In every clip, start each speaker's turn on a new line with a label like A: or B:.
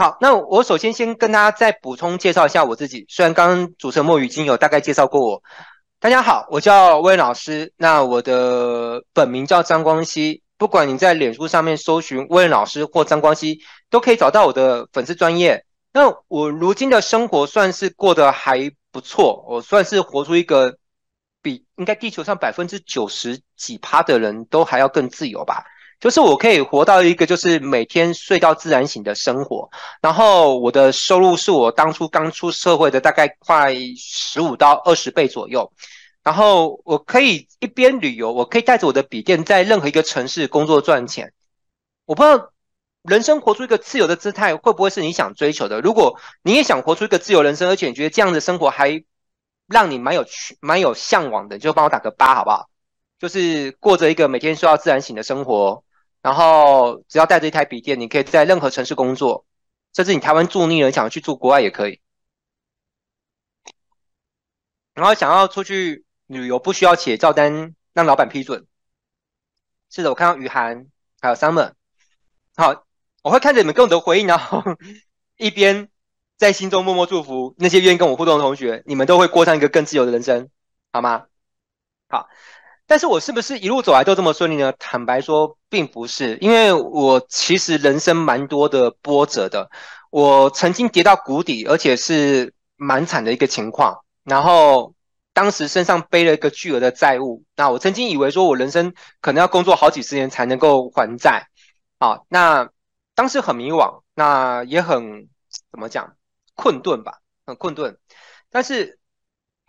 A: 好，那我首先先跟大家再补充介绍一下我自己。虽然刚刚主持人墨鱼已经有大概介绍过我，大家好，我叫威廉老师。那我的本名叫张光熙，不管你在脸书上面搜寻威廉老师或张光熙，都可以找到我的粉丝专业。那我如今的生活算是过得还不错，我算是活出一个比应该地球上百分之九十几趴的人都还要更自由吧。就是我可以活到一个就是每天睡到自然醒的生活，然后我的收入是我当初刚出社会的大概快十五到二十倍左右，然后我可以一边旅游，我可以带着我的笔电在任何一个城市工作赚钱。我不知道人生活出一个自由的姿态会不会是你想追求的？如果你也想活出一个自由人生，而且你觉得这样的生活还让你蛮有趣、蛮有向往的，就帮我打个八好不好？就是过着一个每天睡到自然醒的生活。然后只要带着一台笔电，你可以在任何城市工作，甚至你台湾住腻了，想要去住国外也可以。然后想要出去旅游，不需要写照单让老板批准。是的，我看到雨涵还有 Summer，好，我会看着你们跟我的回应，然后 一边在心中默默祝福那些愿意跟我互动的同学，你们都会过上一个更自由的人生，好吗？好。但是我是不是一路走来都这么顺利呢？坦白说，并不是，因为我其实人生蛮多的波折的。我曾经跌到谷底，而且是蛮惨的一个情况。然后当时身上背了一个巨额的债务。那我曾经以为说我人生可能要工作好几十年才能够还债。啊，那当时很迷惘，那也很怎么讲，困顿吧，很困顿。但是。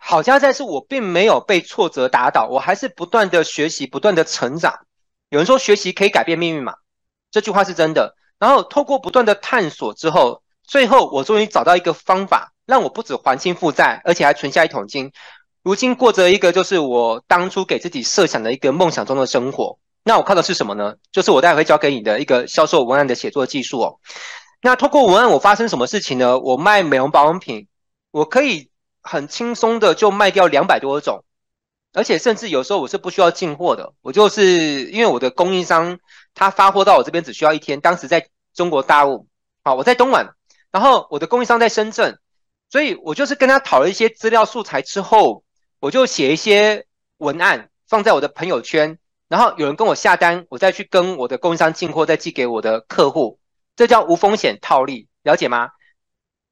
A: 好家在是我并没有被挫折打倒，我还是不断的学习，不断的成长。有人说学习可以改变命运嘛？这句话是真的。然后透过不断的探索之后，最后我终于找到一个方法，让我不止还清负债，而且还存下一桶金。如今过着一个就是我当初给自己设想的一个梦想中的生活。那我靠的是什么呢？就是我待会会教给你的一个销售文案的写作技术哦。那透过文案，我发生什么事情呢？我卖美容保养品，我可以。很轻松的就卖掉两百多种，而且甚至有时候我是不需要进货的，我就是因为我的供应商他发货到我这边只需要一天，当时在中国大陆，好，我在东莞，然后我的供应商在深圳，所以我就是跟他讨了一些资料素材之后，我就写一些文案放在我的朋友圈，然后有人跟我下单，我再去跟我的供应商进货，再寄给我的客户，这叫无风险套利，了解吗？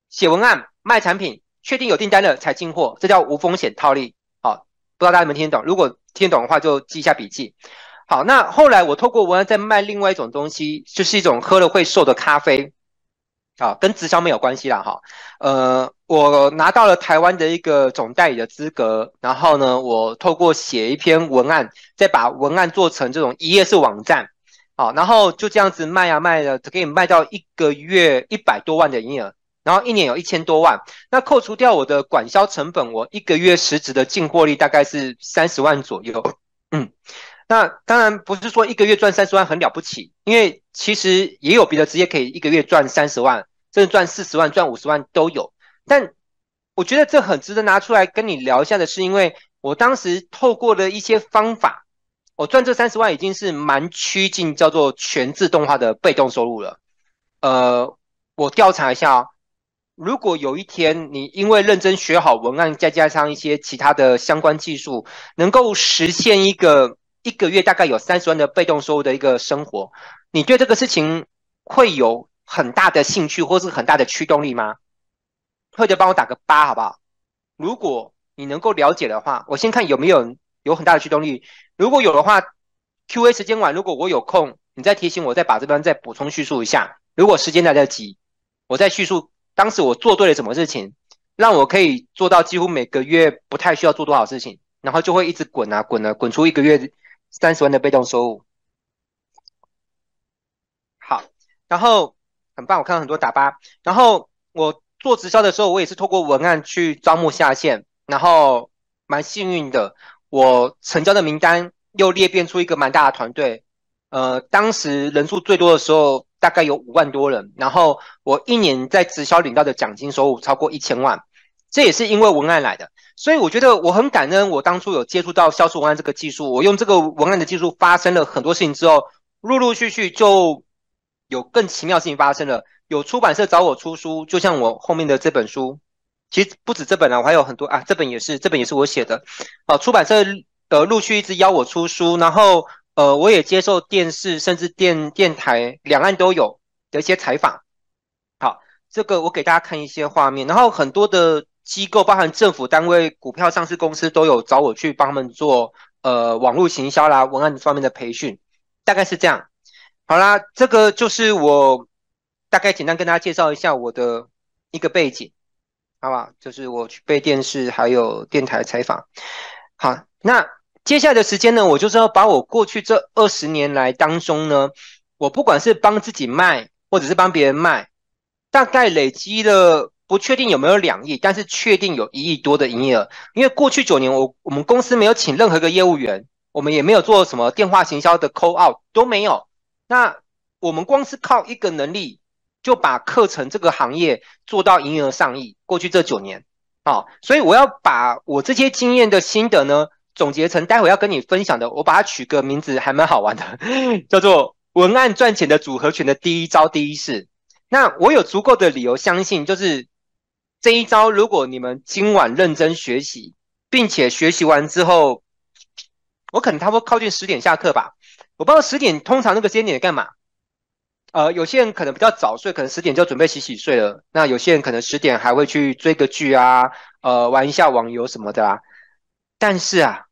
A: 写文案卖产品。确定有订单了才进货，这叫无风险套利。好，不知道大家有没有听懂？如果听懂的话，就记一下笔记。好，那后来我透过文案在卖另外一种东西，就是一种喝了会瘦的咖啡。好，跟直销没有关系啦。哈，呃，我拿到了台湾的一个总代理的资格，然后呢，我透过写一篇文案，再把文案做成这种一页式网站。好，然后就这样子卖啊卖的，可以卖到一个月一百多万的营业额。然后一年有一千多万，那扣除掉我的管销成本，我一个月实质的进货率大概是三十万左右。嗯，那当然不是说一个月赚三十万很了不起，因为其实也有别的职业可以一个月赚三十万，甚至赚四十万、赚五十万都有。但我觉得这很值得拿出来跟你聊一下的是，因为我当时透过了一些方法，我赚这三十万已经是蛮趋近叫做全自动化的被动收入了。呃，我调查一下哦。如果有一天你因为认真学好文案，再加上一些其他的相关技术，能够实现一个一个月大概有三十万的被动收入的一个生活，你对这个事情会有很大的兴趣或是很大的驱动力吗？或者帮我打个八好不好？如果你能够了解的话，我先看有没有有很大的驱动力。如果有的话，Q&A 时间晚，如果我有空，你再提醒我，再把这边再补充叙述一下。如果时间来得及，我再叙述。当时我做对了什么事情，让我可以做到几乎每个月不太需要做多少事情，然后就会一直滚啊滚啊滚出一个月三十万的被动收入。好，然后很棒，我看到很多打八。然后我做直销的时候，我也是透过文案去招募下线，然后蛮幸运的，我成交的名单又裂变出一个蛮大的团队。呃，当时人数最多的时候。大概有五万多人，然后我一年在直销领到的奖金收入超过一千万，这也是因为文案来的。所以我觉得我很感恩，我当初有接触到销售文案这个技术。我用这个文案的技术发生了很多事情之后，陆陆续续就有更奇妙的事情发生了，有出版社找我出书，就像我后面的这本书，其实不止这本啊，我还有很多啊，这本也是，这本也是我写的。啊，出版社呃陆续一直邀我出书，然后呃我也接受电视甚至电电台两岸都有的一些采访。好，这个我给大家看一些画面，然后很多的机构，包含政府单位、股票上市公司都有找我去帮他们做呃网络行销啦、文案方面的培训，大概是这样。好啦，这个就是我大概简单跟大家介绍一下我的一个背景，好吧？就是我去被电视还有电台采访。好，那接下来的时间呢，我就是要把我过去这二十年来当中呢，我不管是帮自己卖或者是帮别人卖，大概累积了不确定有没有两亿，但是确定有一亿多的营业额。因为过去九年我我们公司没有请任何一个业务员，我们也没有做什么电话行销的 call out 都没有。那我们光是靠一个能力，就把课程这个行业做到营业额上亿。过去这九年，好，所以我要把我这些经验的心得呢，总结成待会要跟你分享的。我把它取个名字，还蛮好玩的，叫做“文案赚钱的组合拳”的第一招第一式。那我有足够的理由相信，就是这一招，如果你们今晚认真学习，并且学习完之后，我可能差不多靠近十点下课吧。我不知道十点通常那个时间点干嘛？呃，有些人可能比较早睡，可能十点就准备洗洗睡了。那有些人可能十点还会去追个剧啊，呃，玩一下网游什么的啊。但是啊，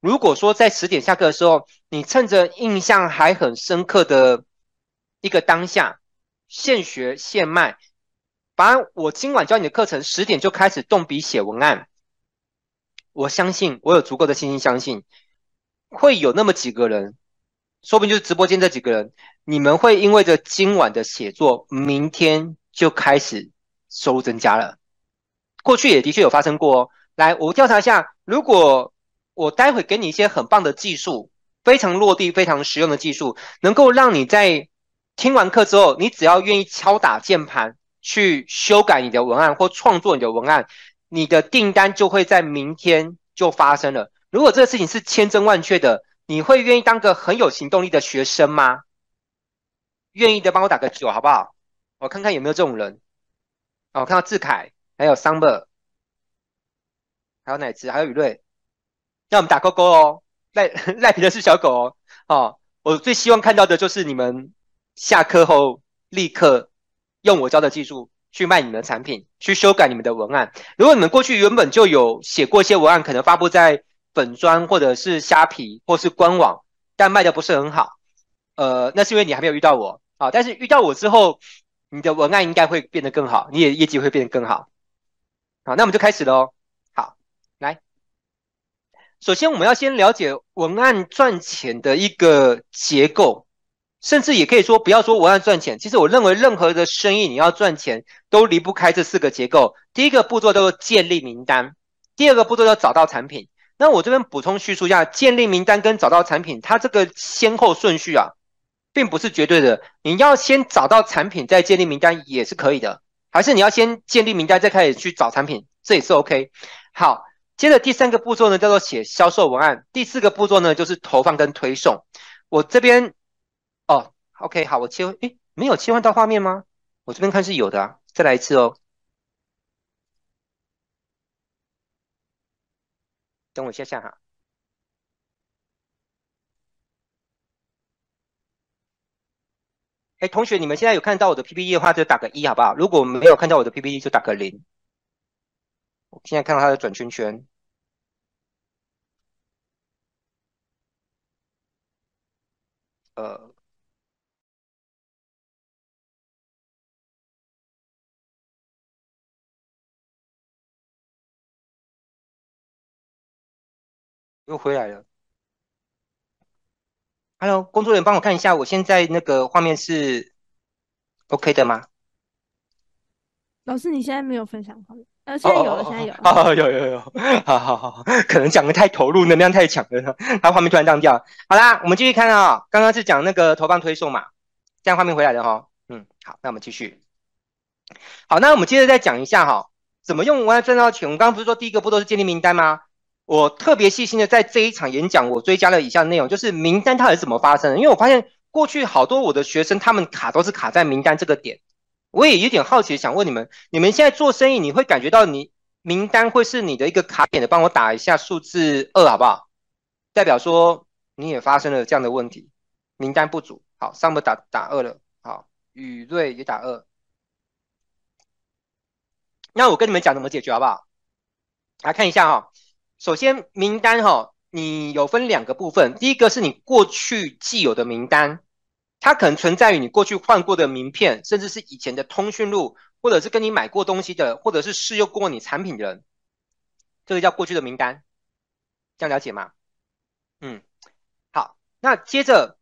A: 如果说在十点下课的时候，你趁着印象还很深刻的一个当下，现学现卖，把我今晚教你的课程十点就开始动笔写文案，我相信我有足够的信心相信会有那么几个人。说不定就是直播间这几个人，你们会因为这今晚的写作，明天就开始收入增加了。过去也的确有发生过哦。来，我调查一下，如果我待会给你一些很棒的技术，非常落地、非常实用的技术，能够让你在听完课之后，你只要愿意敲打键盘去修改你的文案或创作你的文案，你的订单就会在明天就发生了。如果这个事情是千真万确的。你会愿意当个很有行动力的学生吗？愿意的帮我打个九，好不好？我看看有没有这种人。哦，看到志凯，还有 Summer，还有乃智，还有雨瑞。让我们打勾勾哦。赖 赖皮的是小狗哦。哦，我最希望看到的就是你们下课后立刻用我教的技术去卖你们的产品，去修改你们的文案。如果你们过去原本就有写过一些文案，可能发布在。本专或者是虾皮或是官网，但卖的不是很好，呃，那是因为你还没有遇到我啊。但是遇到我之后，你的文案应该会变得更好，你也业绩会变得更好。好，那我们就开始喽。首先我们要先了解文案赚钱的一个结构，甚至也可以说不要说文案赚钱，其实我认为任何的生意你要赚钱都离不开这四个结构。第一个步骤叫做建立名单，第二个步骤叫找到产品。那我这边补充叙述一下，建立名单跟找到产品，它这个先后顺序啊，并不是绝对的。你要先找到产品再建立名单也是可以的，还是你要先建立名单再开始去找产品，这也是 OK。好，接着第三个步骤呢，叫做写销售文案，第四个步骤呢，就是投放跟推送。我这边哦，OK，好，我切，诶，没有切换到画面吗？我这边看是有的啊，再来一次哦。等我一下下哈。哎，同学，你们现在有看到我的 PPT 的话，就打个一好不好？如果没有看到我的 PPT，就打个零。我现在看到它的转圈圈。呃，又回来了。Hello，工作人员帮我看一下，我现在那个画面是 OK 的吗？
B: 老师，你现在没有分享画面？呃，现在有了，现在有了。
A: 哦，有有有，好好好，可能讲的太投入，能量太强了，它画面突然当掉。好啦，我们继续看啊、哦，刚刚是讲那个投放推送嘛，这样画面回来了哈、哦。嗯，好，那我们继续。好，那我们接着再讲一下哈、哦，怎么用文案赚到钱？我们刚刚不是说第一个步骤是建立名单吗？我特别细心的在这一场演讲，我追加了以下内容，就是名单它是怎么发生的。因为我发现过去好多我的学生，他们卡都是卡在名单这个点。我也有点好奇，想问你们：你们现在做生意，你会感觉到你名单会是你的一个卡点的？帮我打一下数字二，好不好？代表说你也发生了这样的问题，名单不足。好，上面打打二了。好，宇瑞也打二。那我跟你们讲怎么解决，好不好？来看一下哈。首先，名单哈，你有分两个部分。第一个是你过去既有的名单，它可能存在于你过去换过的名片，甚至是以前的通讯录，或者是跟你买过东西的，或者是试用过你产品的人，这个叫过去的名单。这样了解吗？嗯，好。那接着，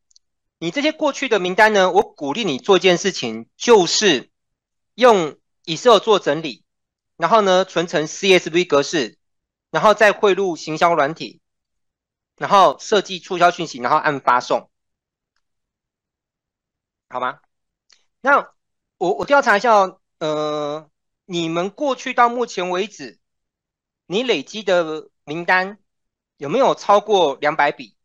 A: 你这些过去的名单呢，我鼓励你做一件事情，就是用 Excel 做整理，然后呢，存成 CSV 格式。然后再汇入行销软体，然后设计促销讯息，然后按发送，好吗？那我我调查一下，呃，你们过去到目前为止，你累积的名单有没有超过两百笔？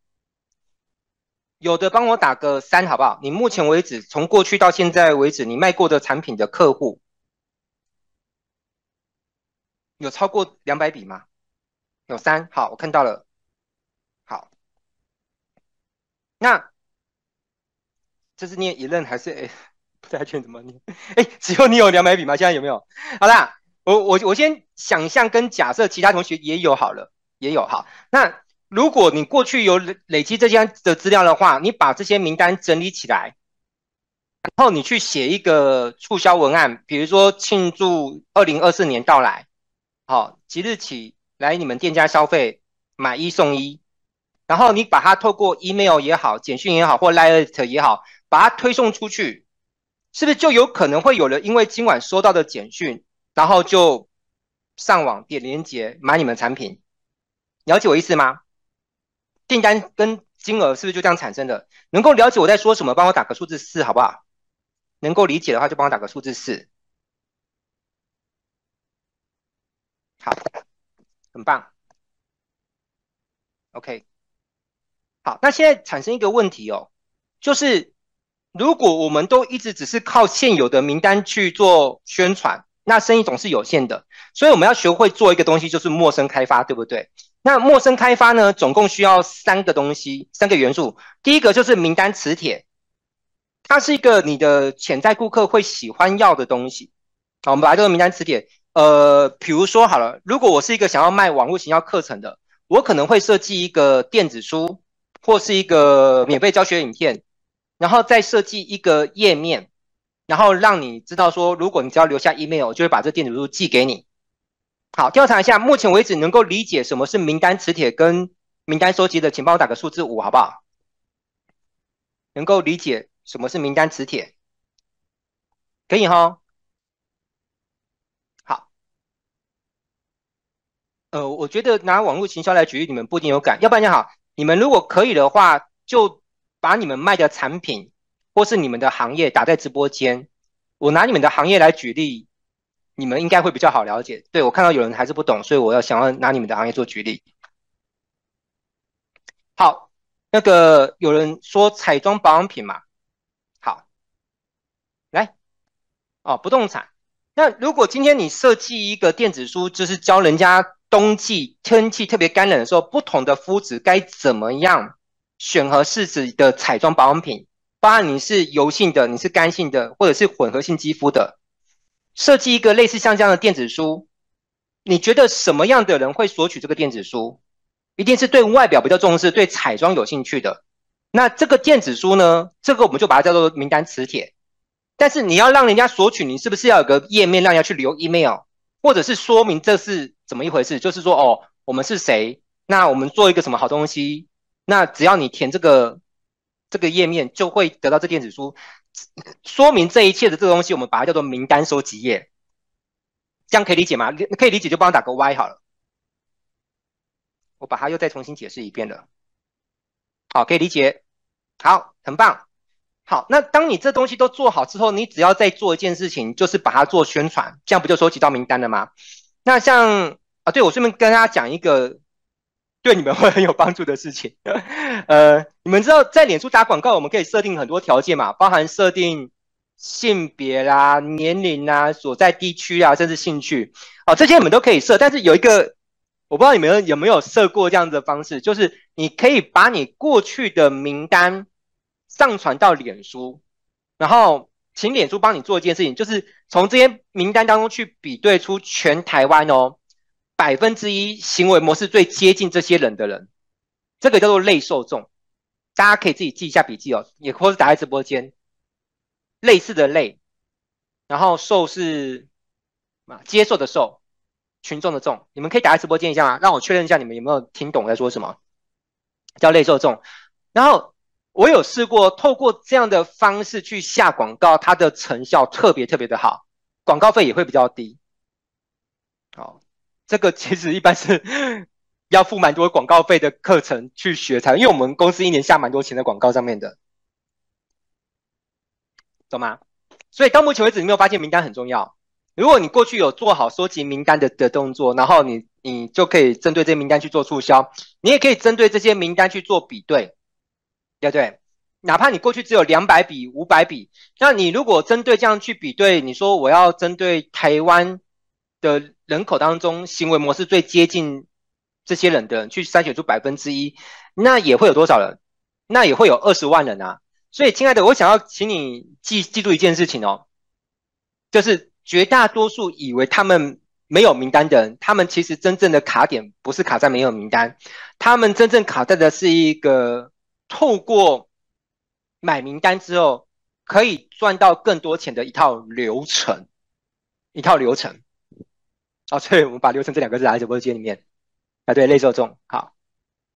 A: 有的帮我打个三，好不好？你目前为止，从过去到现在为止，你卖过的产品的客户有超过两百笔吗？有三，好，我看到了，好，那这是念一任还是哎，不太确定怎么念？哎，只有你有两百笔吗？现在有没有？好啦，我我我先想象跟假设其他同学也有好了，也有好。那如果你过去有累累积这些的资料的话，你把这些名单整理起来，然后你去写一个促销文案，比如说庆祝二零二四年到来，好，即日起。来你们店家消费，买一送一，然后你把它透过 email 也好、简讯也好或 Line 也好，把它推送出去，是不是就有可能会有人因为今晚收到的简讯，然后就上网点链接买你们产品？了解我意思吗？订单跟金额是不是就这样产生的？能够了解我在说什么？帮我打个数字四好不好？能够理解的话就帮我打个数字四。好。很棒，OK，好，那现在产生一个问题哦，就是如果我们都一直只是靠现有的名单去做宣传，那生意总是有限的，所以我们要学会做一个东西，就是陌生开发，对不对？那陌生开发呢，总共需要三个东西，三个元素。第一个就是名单磁铁，它是一个你的潜在顾客会喜欢要的东西。好，我们把这个名单磁铁。呃，比如说好了，如果我是一个想要卖网络行销课程的，我可能会设计一个电子书或是一个免费教学影片，然后再设计一个页面，然后让你知道说，如果你只要留下 email，我就会把这电子书寄给你。好，调查一下，目前为止能够理解什么是名单磁铁跟名单收集的，请帮我打个数字五，好不好？能够理解什么是名单磁铁？可以哈。好呃，我觉得拿网络行销来举例，你们不一定有感。要不然就好，你们如果可以的话，就把你们卖的产品或是你们的行业打在直播间。我拿你们的行业来举例，你们应该会比较好了解。对，我看到有人还是不懂，所以我要想要拿你们的行业做举例。好，那个有人说彩妆保养品嘛，好，来，哦，不动产。那如果今天你设计一个电子书，就是教人家。冬季天气特别干冷的时候，不同的肤质该怎么样选合适自己的彩妆保养品？包含你是油性的，你是干性的，或者是混合性肌肤的，设计一个类似像这样的电子书，你觉得什么样的人会索取这个电子书？一定是对外表比较重视、对彩妆有兴趣的。那这个电子书呢？这个我们就把它叫做名单磁铁。但是你要让人家索取，你是不是要有个页面让人家去留 email？或者是说明这是怎么一回事，就是说哦，我们是谁？那我们做一个什么好东西？那只要你填这个这个页面，就会得到这电子书。说明这一切的这个东西，我们把它叫做名单收集页。这样可以理解吗？可以理解就帮我打个 Y 好了。我把它又再重新解释一遍了。好，可以理解。好，很棒。好，那当你这东西都做好之后，你只要再做一件事情，就是把它做宣传，这样不就收集到名单了吗？那像啊，对，我顺便跟大家讲一个对你们会很有帮助的事情。呃，你们知道在脸书打广告，我们可以设定很多条件嘛，包含设定性别啦、年龄啦、所在地区啊，甚至兴趣，哦，这些你们都可以设。但是有一个，我不知道你们有没有设过这样子的方式，就是你可以把你过去的名单上传到脸书，然后请脸书帮你做一件事情，就是从这些名单当中去比对出全台湾哦。百分之一行为模式最接近这些人的人，这个叫做类受众，大家可以自己记一下笔记哦，也或是打在直播间。类似的类，然后受是啊接受的受，群众的众，你们可以打在直播间一下吗？让我确认一下你们有没有听懂我在说什么，叫类受众。然后我有试过透过这样的方式去下广告，它的成效特别特别的好，广告费也会比较低。好。这个其实一般是 要付蛮多广告费的课程去学才，因为我们公司一年下蛮多钱的广告上面的，懂吗？所以到目前为止，你没有发现名单很重要。如果你过去有做好收集名单的的动作，然后你你就可以针对这些名单去做促销，你也可以针对这些名单去做比对，对不对？哪怕你过去只有两百笔、五百笔，那你如果针对这样去比对，你说我要针对台湾的人口当中，行为模式最接近这些人的，去筛选出百分之一，那也会有多少人？那也会有二十万人啊！所以，亲爱的，我想要请你记记住一件事情哦，就是绝大多数以为他们没有名单的人，他们其实真正的卡点不是卡在没有名单，他们真正卡在的是一个透过买名单之后可以赚到更多钱的一套流程，一套流程。哦，所以我们把流程这两个字打在直播间里面，啊，对，类受众，好，